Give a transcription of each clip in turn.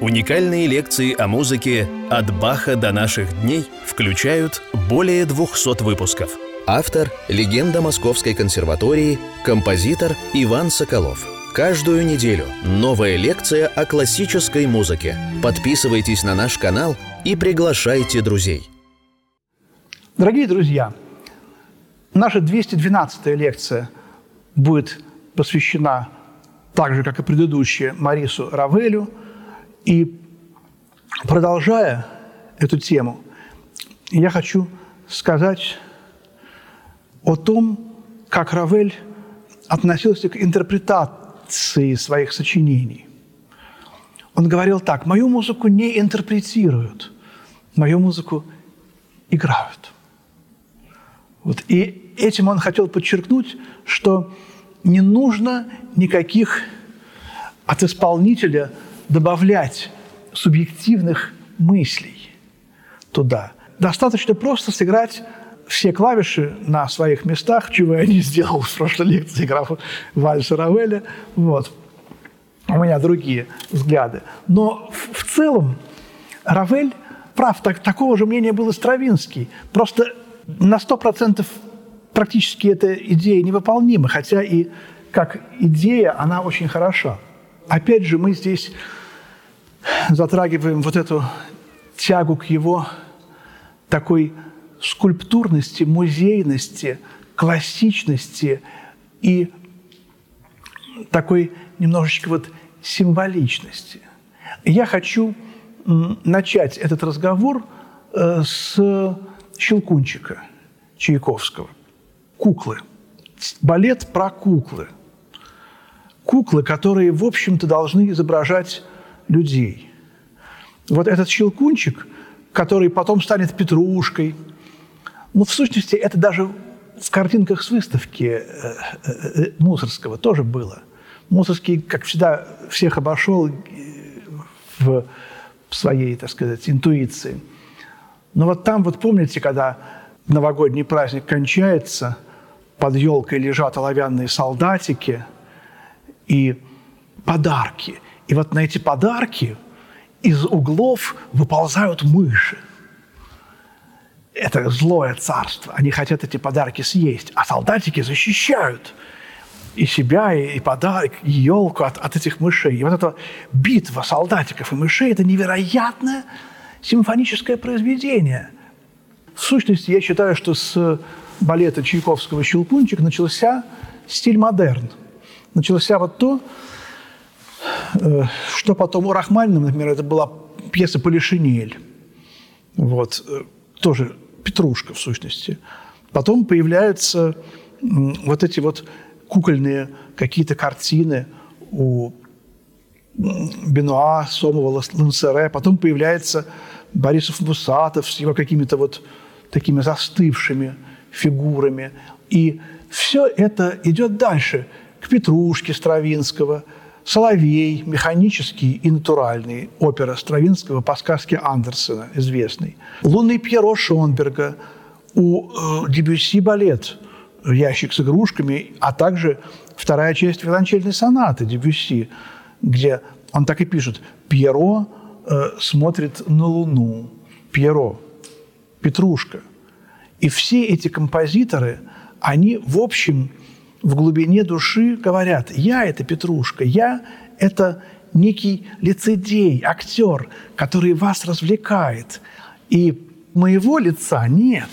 Уникальные лекции о музыке «От Баха до наших дней» включают более 200 выпусков. Автор – легенда Московской консерватории, композитор Иван Соколов. Каждую неделю новая лекция о классической музыке. Подписывайтесь на наш канал и приглашайте друзей. Дорогие друзья, наша 212-я лекция будет посвящена так же, как и предыдущая, Марису Равелю. И продолжая эту тему, я хочу сказать о том, как Равель относился к интерпретации своих сочинений. Он говорил так, мою музыку не интерпретируют, мою музыку играют. Вот. И этим он хотел подчеркнуть, что не нужно никаких от исполнителя добавлять субъективных мыслей туда. Достаточно просто сыграть все клавиши на своих местах, чего я не сделал в прошлой лекции, играв вальса Равеля. Вот. У меня другие взгляды. Но в, в целом Равель прав. Так, такого же мнения был и Стравинский. Просто на сто процентов практически эта идея невыполнима, хотя и как идея она очень хороша. Опять же, мы здесь затрагиваем вот эту тягу к его такой скульптурности, музейности, классичности и такой немножечко вот символичности. Я хочу начать этот разговор э, с Щелкунчика Чайковского куклы. Балет про куклы. Куклы, которые, в общем-то, должны изображать людей. Вот этот щелкунчик, который потом станет петрушкой, ну, в сущности, это даже в картинках с выставки э, э, э, Мусорского тоже было. Мусорский, как всегда, всех обошел в своей, так сказать, интуиции. Но вот там, вот помните, когда новогодний праздник кончается – под елкой лежат оловянные солдатики и подарки. И вот на эти подарки из углов выползают мыши. Это злое царство. Они хотят эти подарки съесть, а солдатики защищают и себя, и, подарок, и елку от, от этих мышей. И вот эта битва солдатиков и мышей – это невероятное симфоническое произведение. В сущности, я считаю, что с балета Чайковского «Щелкунчик» начался стиль модерн. Начался вот то, что потом у Рахманинова, например, это была пьеса «Полишинель». Вот, э, тоже Петрушка, в сущности. Потом появляются вот эти вот кукольные какие-то картины у Бенуа, Сомова, Лансере. Потом появляется Борисов Мусатов с его какими-то вот такими застывшими фигурами. И все это идет дальше, к Петрушке Стравинского, Соловей, механический и натуральный, опера Стравинского по сказке Андерсена, известный. Лунный Пьеро Шонберга, у э, Дебюсси балет «Ящик с игрушками», а также вторая часть виолончельной сонаты Дебюсси, где он так и пишет «Пьеро э, смотрит на Луну». Пьеро, Петрушка. И все эти композиторы, они, в общем, в глубине души говорят, я – это Петрушка, я – это некий лицедей, актер, который вас развлекает. И моего лица нет.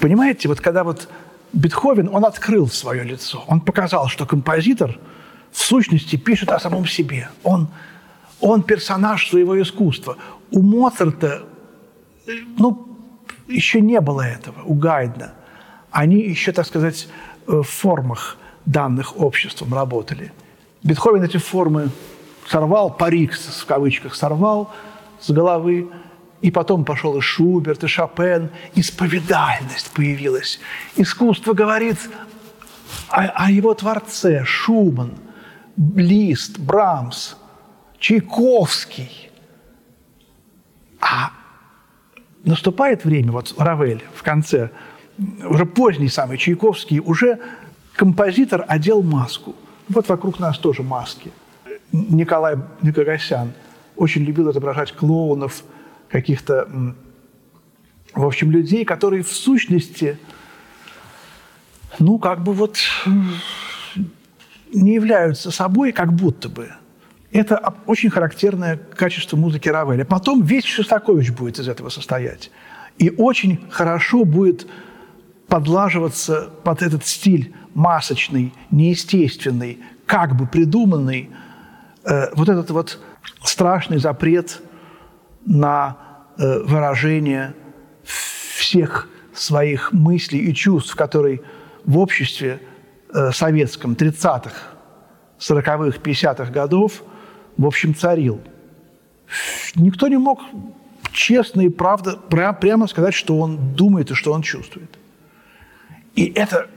Понимаете, вот когда вот Бетховен, он открыл свое лицо, он показал, что композитор в сущности пишет о самом себе. Он, он персонаж своего искусства. У Моцарта, ну, еще не было этого у Гайдна. Они еще, так сказать, в формах данных обществом работали. Бетховен эти формы сорвал, парик в кавычках сорвал с головы, и потом пошел и Шуберт, и Шопен, исповедальность появилась. Искусство говорит о, о его творце, Шуман, Лист, Брамс, Чайковский. А наступает время, вот Равель в конце, уже поздний самый Чайковский, уже композитор одел маску. Вот вокруг нас тоже маски. Николай Никогасян очень любил изображать клоунов, каких-то, в общем, людей, которые в сущности, ну, как бы вот не являются собой, как будто бы. Это очень характерное качество музыки Равеля. Потом весь Шостакович будет из этого состоять. И очень хорошо будет подлаживаться под этот стиль масочный, неестественный, как бы придуманный, э, вот этот вот страшный запрет на э, выражение всех своих мыслей и чувств, которые в обществе э, советском 30-х, 40-х, 50-х годов, в общем, царил. Никто не мог честно и правда прямо сказать, что он думает и что он чувствует. И это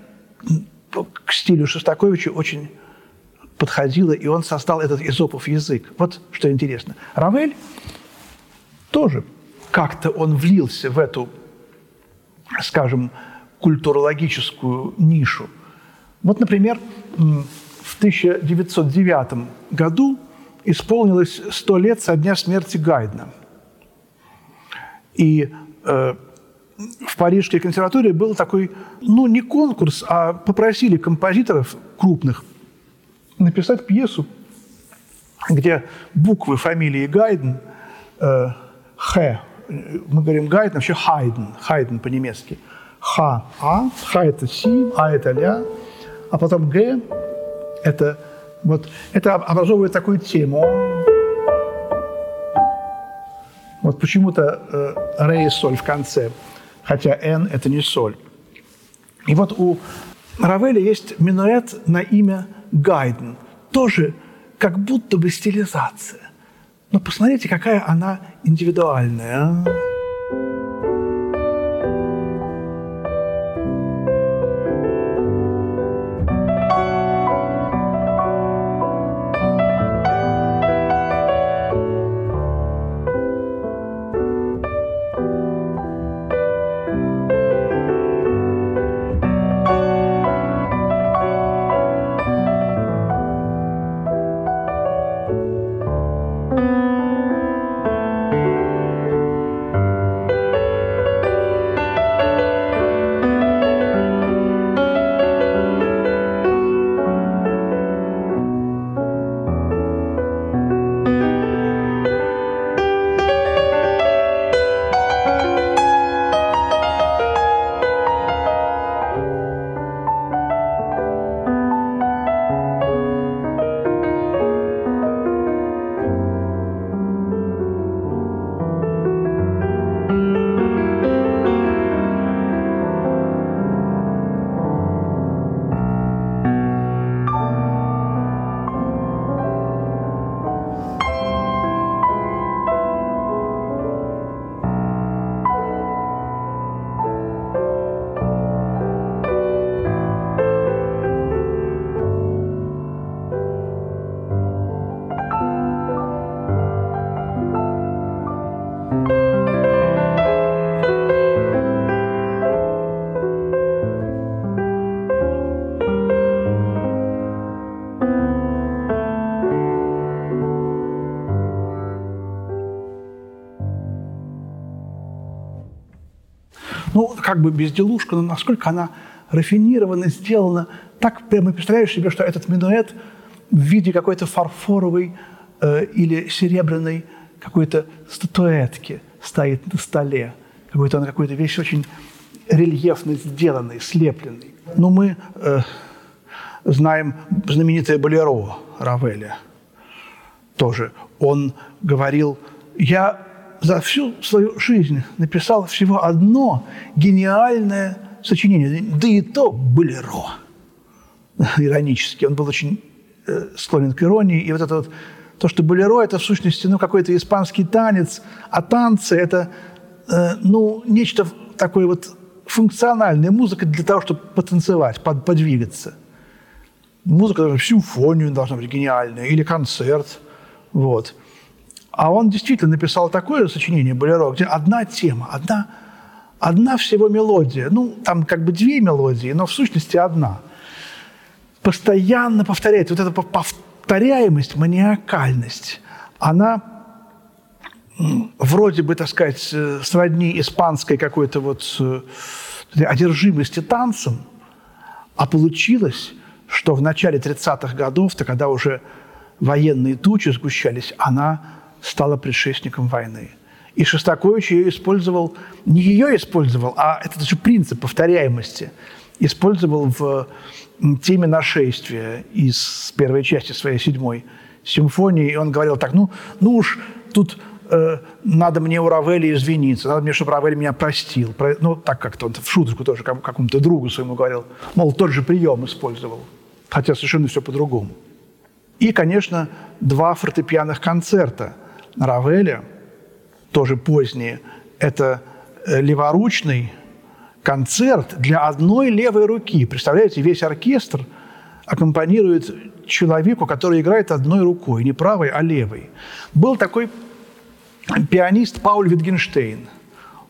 к стилю Шостаковича очень подходило, и он создал этот изопов язык. Вот что интересно. Равель тоже как-то он влился в эту, скажем, культурологическую нишу. Вот, например, в 1909 году исполнилось сто лет со дня смерти Гайдна. И э, в Парижской консерватории был такой, ну, не конкурс, а попросили композиторов крупных написать пьесу, где буквы фамилии Гайден, э, Х, мы говорим Гайден, вообще Хайден, Хайден по-немецки, Х, А, Х это Си, А это Ля, а потом Г, это вот, это образовывает такую тему. Вот почему-то э, ре и соль в конце, хотя н – это не соль. И вот у Равеля есть минуэт на имя Гайден. Тоже как будто бы стилизация. Но посмотрите, какая она индивидуальная. А? как бы безделушка, но насколько она рафинирована, сделана. Так прямо представляешь себе, что этот минуэт в виде какой-то фарфоровой э, или серебряной какой-то статуэтки стоит на столе. Какой-то он какой-то весь очень рельефно сделанный, слепленный. Но мы э, знаем знаменитое болеро Равеля. Тоже он говорил, я за всю свою жизнь написал всего одно гениальное сочинение, да и то болеро. Иронически. Он был очень э, склонен к иронии. И вот это вот, то, что болеро – это в сущности ну, какой-то испанский танец, а танцы – это э, ну, нечто такое вот функциональная музыка для того, чтобы потанцевать, под, подвигаться. Музыка даже симфонию должна быть гениальная или концерт. Вот. А он действительно написал такое сочинение «Болеро», где одна тема, одна, одна всего мелодия. Ну, там как бы две мелодии, но в сущности одна. Постоянно повторяет вот это повторяемость, маниакальность, она вроде бы, так сказать, э, сродни испанской какой-то вот э, одержимости танцем, а получилось, что в начале 30-х годов, то когда уже военные тучи сгущались, она стала предшественником войны. И Шостакович ее использовал, не ее использовал, а этот же принцип повторяемости использовал в теме нашествия из первой части своей седьмой симфонии. И он говорил так, ну, ну уж тут э, надо мне у Равеля извиниться, надо мне, чтобы Равель меня простил. Про, ну, так как-то он в шуточку тоже какому-то другу своему говорил. Мол, тот же прием использовал, хотя совершенно все по-другому. И, конечно, два фортепианных концерта Равеля, тоже поздние. Это э, леворучный концерт для одной левой руки. Представляете, весь оркестр аккомпанирует человеку, который играет одной рукой, не правой, а левой. Был такой пианист Пауль Витгенштейн.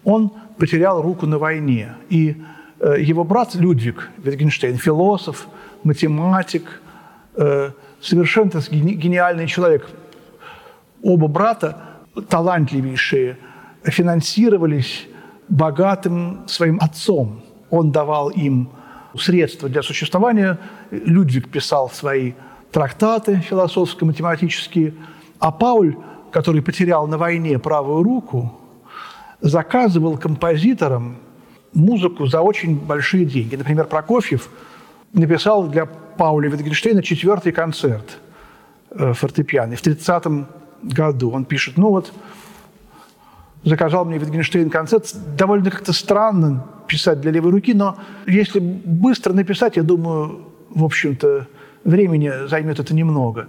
Он потерял руку на войне. И э, его брат Людвиг Витгенштейн, философ, математик, э, совершенно гениальный человек. Оба брата талантливейшие финансировались богатым своим отцом. Он давал им средства для существования. Людвиг писал свои трактаты философско-математические, а Пауль, который потерял на войне правую руку, заказывал композиторам музыку за очень большие деньги. Например, Прокофьев написал для Пауля Витгенштейна четвертый концерт э, фортепиано. в 30 году он пишет, ну вот, заказал мне Витгенштейн концерт. Довольно как-то странно писать для левой руки, но если быстро написать, я думаю, в общем-то, времени займет это немного.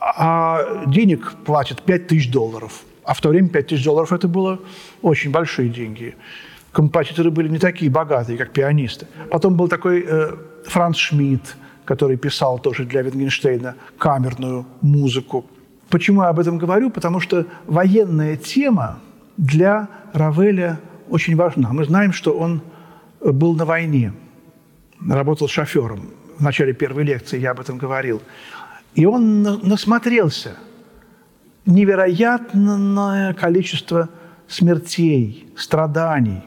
А денег платят 5 тысяч долларов. А в то время 5 тысяч долларов – это было очень большие деньги. Композиторы были не такие богатые, как пианисты. Потом был такой э, Франц Шмидт, который писал тоже для Витгенштейна камерную музыку. Почему я об этом говорю? Потому что военная тема для Равеля очень важна. Мы знаем, что он был на войне, работал шофером. В начале первой лекции я об этом говорил. И он насмотрелся невероятное количество смертей, страданий.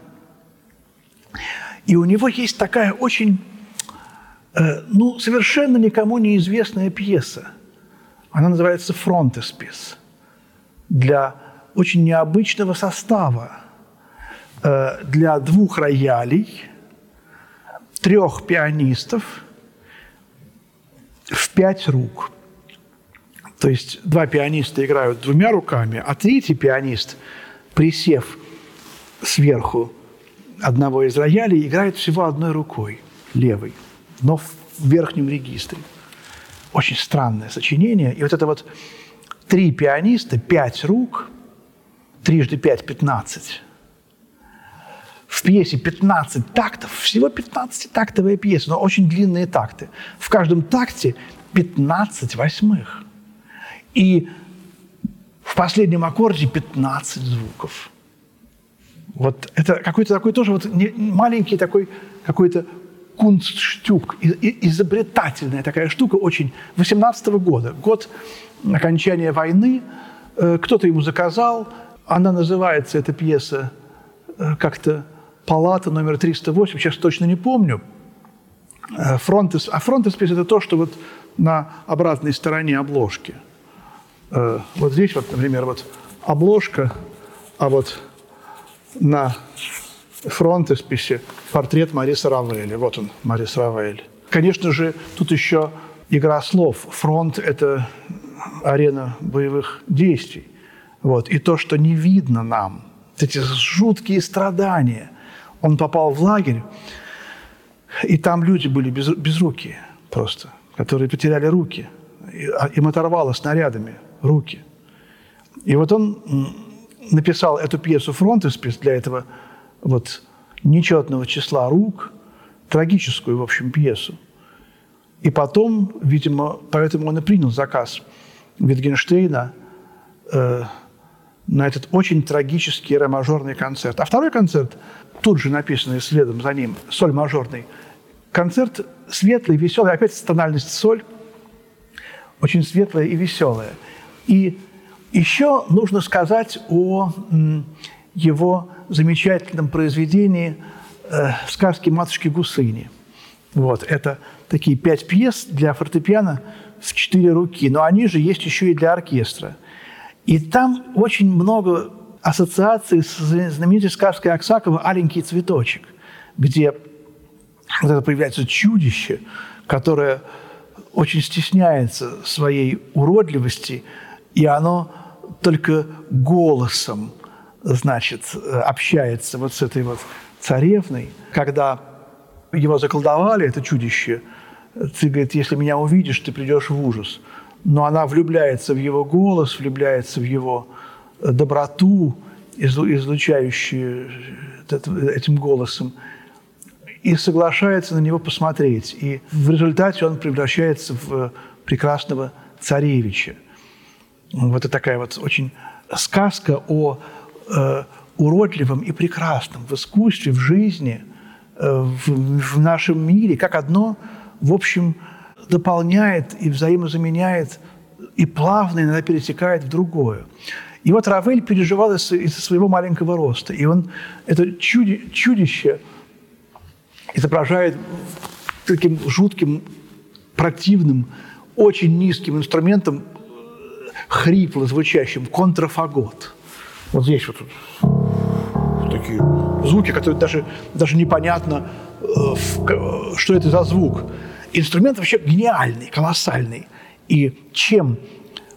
И у него есть такая очень, э, ну, совершенно никому неизвестная пьеса – она называется «Фронтеспис» для очень необычного состава, э, для двух роялей, трех пианистов в пять рук. То есть два пианиста играют двумя руками, а третий пианист, присев сверху одного из роялей, играет всего одной рукой, левой, но в верхнем регистре – очень странное сочинение. И вот это вот три пианиста, пять рук, трижды пять – пятнадцать. В пьесе 15 тактов, всего 15-тактовая пьеса, но очень длинные такты. В каждом такте 15 восьмых. И в последнем аккорде 15 звуков. Вот это какой-то такой тоже вот маленький такой какой-то кунстштюк, изобретательная такая штука очень, 18 -го года, год окончания войны, э, кто-то ему заказал, она называется, эта пьеса, э, как-то «Палата номер 308», сейчас точно не помню, э, фронтес, а фронтеспис – это то, что вот на обратной стороне обложки. Вот здесь вот, например, вот обложка, а вот на фронтесписе портрет Мариса Равеля. Вот он, Марис Равель. Конечно же, тут еще игра слов. Фронт – это арена боевых действий. Вот. И то, что не видно нам, эти жуткие страдания. Он попал в лагерь, и там люди были без, безрукие просто, которые потеряли руки. А, им оторвало снарядами руки. И вот он написал эту пьесу «Фронтеспис» для этого вот нечетного числа рук, трагическую, в общем, пьесу. И потом, видимо, поэтому он и принял заказ Витгенштейна э, на этот очень трагический ре-мажорный концерт. А второй концерт, тут же написанный следом за ним, соль-мажорный, концерт светлый, веселый, опять тональность соль. очень светлая и веселая. И еще нужно сказать о его замечательном произведении э, «Сказки матушки Гусыни». Вот, это такие пять пьес для фортепиано в четыре руки, но они же есть еще и для оркестра. И там очень много ассоциаций с знаменитой сказкой Аксакова «Аленький цветочек», где вот это появляется чудище, которое очень стесняется своей уродливости, и оно только голосом, значит, общается вот с этой вот царевной. Когда его заколдовали, это чудище, ты, говорит, если меня увидишь, ты придешь в ужас. Но она влюбляется в его голос, влюбляется в его доброту, излучающую этим голосом, и соглашается на него посмотреть. И в результате он превращается в прекрасного царевича. Вот это такая вот очень сказка о э, уродливом и прекрасном в искусстве, в жизни, э, в, в нашем мире, как одно, в общем, дополняет и взаимозаменяет, и плавно иногда перетекает в другое. И вот Равель переживал из- из-за своего маленького роста. И он это чуди- чудище изображает таким жутким, противным, очень низким инструментом, хрипло звучащим, контрафагот. Вот здесь вот такие звуки, которые даже, даже непонятно, э, в- что это за звук. Инструмент вообще гениальный, колоссальный. И чем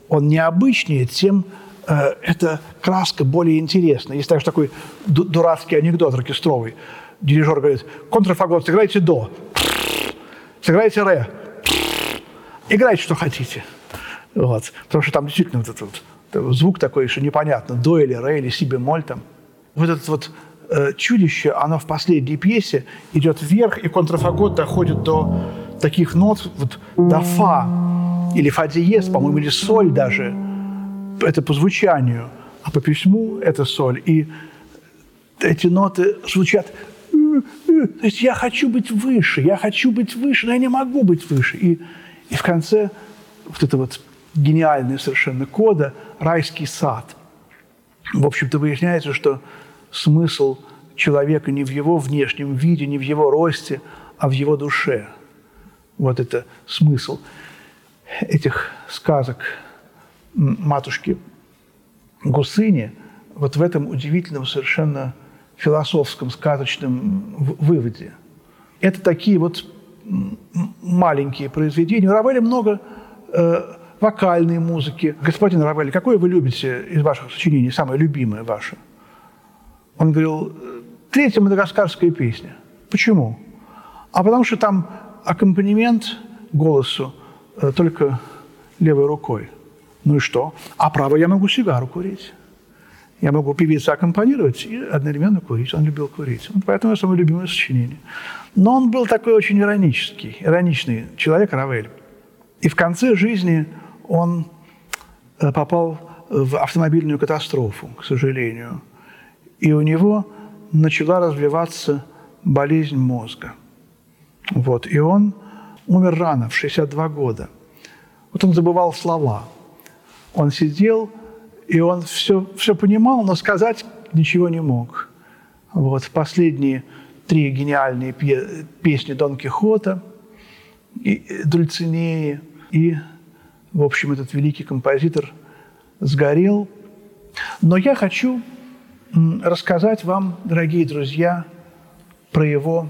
он необычнее, тем э, эта краска более интересна. Есть даже такой ду- дурацкий анекдот оркестровый. Дирижер говорит, контрафагот, сыграйте до, сыграйте ре, играйте, что хотите. Вот. Потому что там действительно вот этот вот звук такой, что непонятно, до или ре, или си бемоль там. Вот это вот э, чудище, оно в последней пьесе идет вверх, и контрафагот доходит до таких нот, вот до фа, или фа диез, по-моему, или соль даже. Это по звучанию, а по письму это соль. И эти ноты звучат то есть я хочу быть выше, я хочу быть выше, но я не могу быть выше. И, и в конце вот это вот гениальная совершенно кода «Райский сад». В общем-то, выясняется, что смысл человека не в его внешнем виде, не в его росте, а в его душе. Вот это смысл этих сказок матушки Гусыни вот в этом удивительном совершенно философском, сказочном выводе. Это такие вот маленькие произведения. У Равеля много э, вокальной музыки. Господин Равель, какое вы любите из ваших сочинений, самое любимое ваше? Он говорил, третья мадагаскарская песня. Почему? А потому что там аккомпанемент голосу э, только левой рукой. Ну и что? А правой я могу сигару курить. Я могу певице аккомпанировать и одновременно курить. Он любил курить. Вот поэтому это самое любимое сочинение. Но он был такой очень иронический, ироничный человек Равель. И в конце жизни он попал в автомобильную катастрофу, к сожалению. И у него начала развиваться болезнь мозга. Вот. И он умер рано, в 62 года. Вот он забывал слова. Он сидел, и он все, все понимал, но сказать ничего не мог. Вот. Последние три гениальные песни Дон Кихота, и Дульцинеи, и, в общем, этот великий композитор сгорел. Но я хочу рассказать вам, дорогие друзья, про его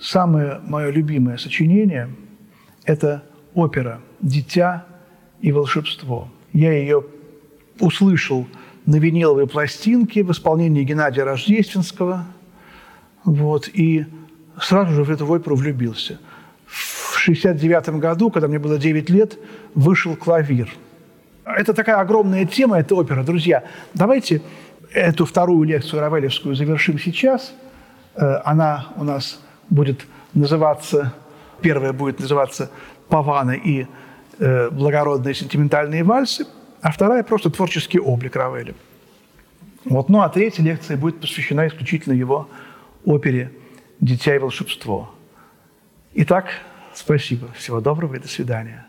самое мое любимое сочинение. Это опера «Дитя и волшебство». Я ее услышал на виниловой пластинке в исполнении Геннадия Рождественского. Вот, и сразу же в эту оперу влюбился. В 1969 году, когда мне было 9 лет, вышел «Клавир». Это такая огромная тема, эта опера. Друзья, давайте эту вторую лекцию Равелевскую завершим сейчас. Она у нас будет называться, первая будет называться «Павана и благородные сентиментальные вальсы», а вторая просто творческий облик Равеля. Вот. Ну а третья лекция будет посвящена исключительно его опере «Дитя и волшебство». Итак, спасибо. Всего доброго и до свидания.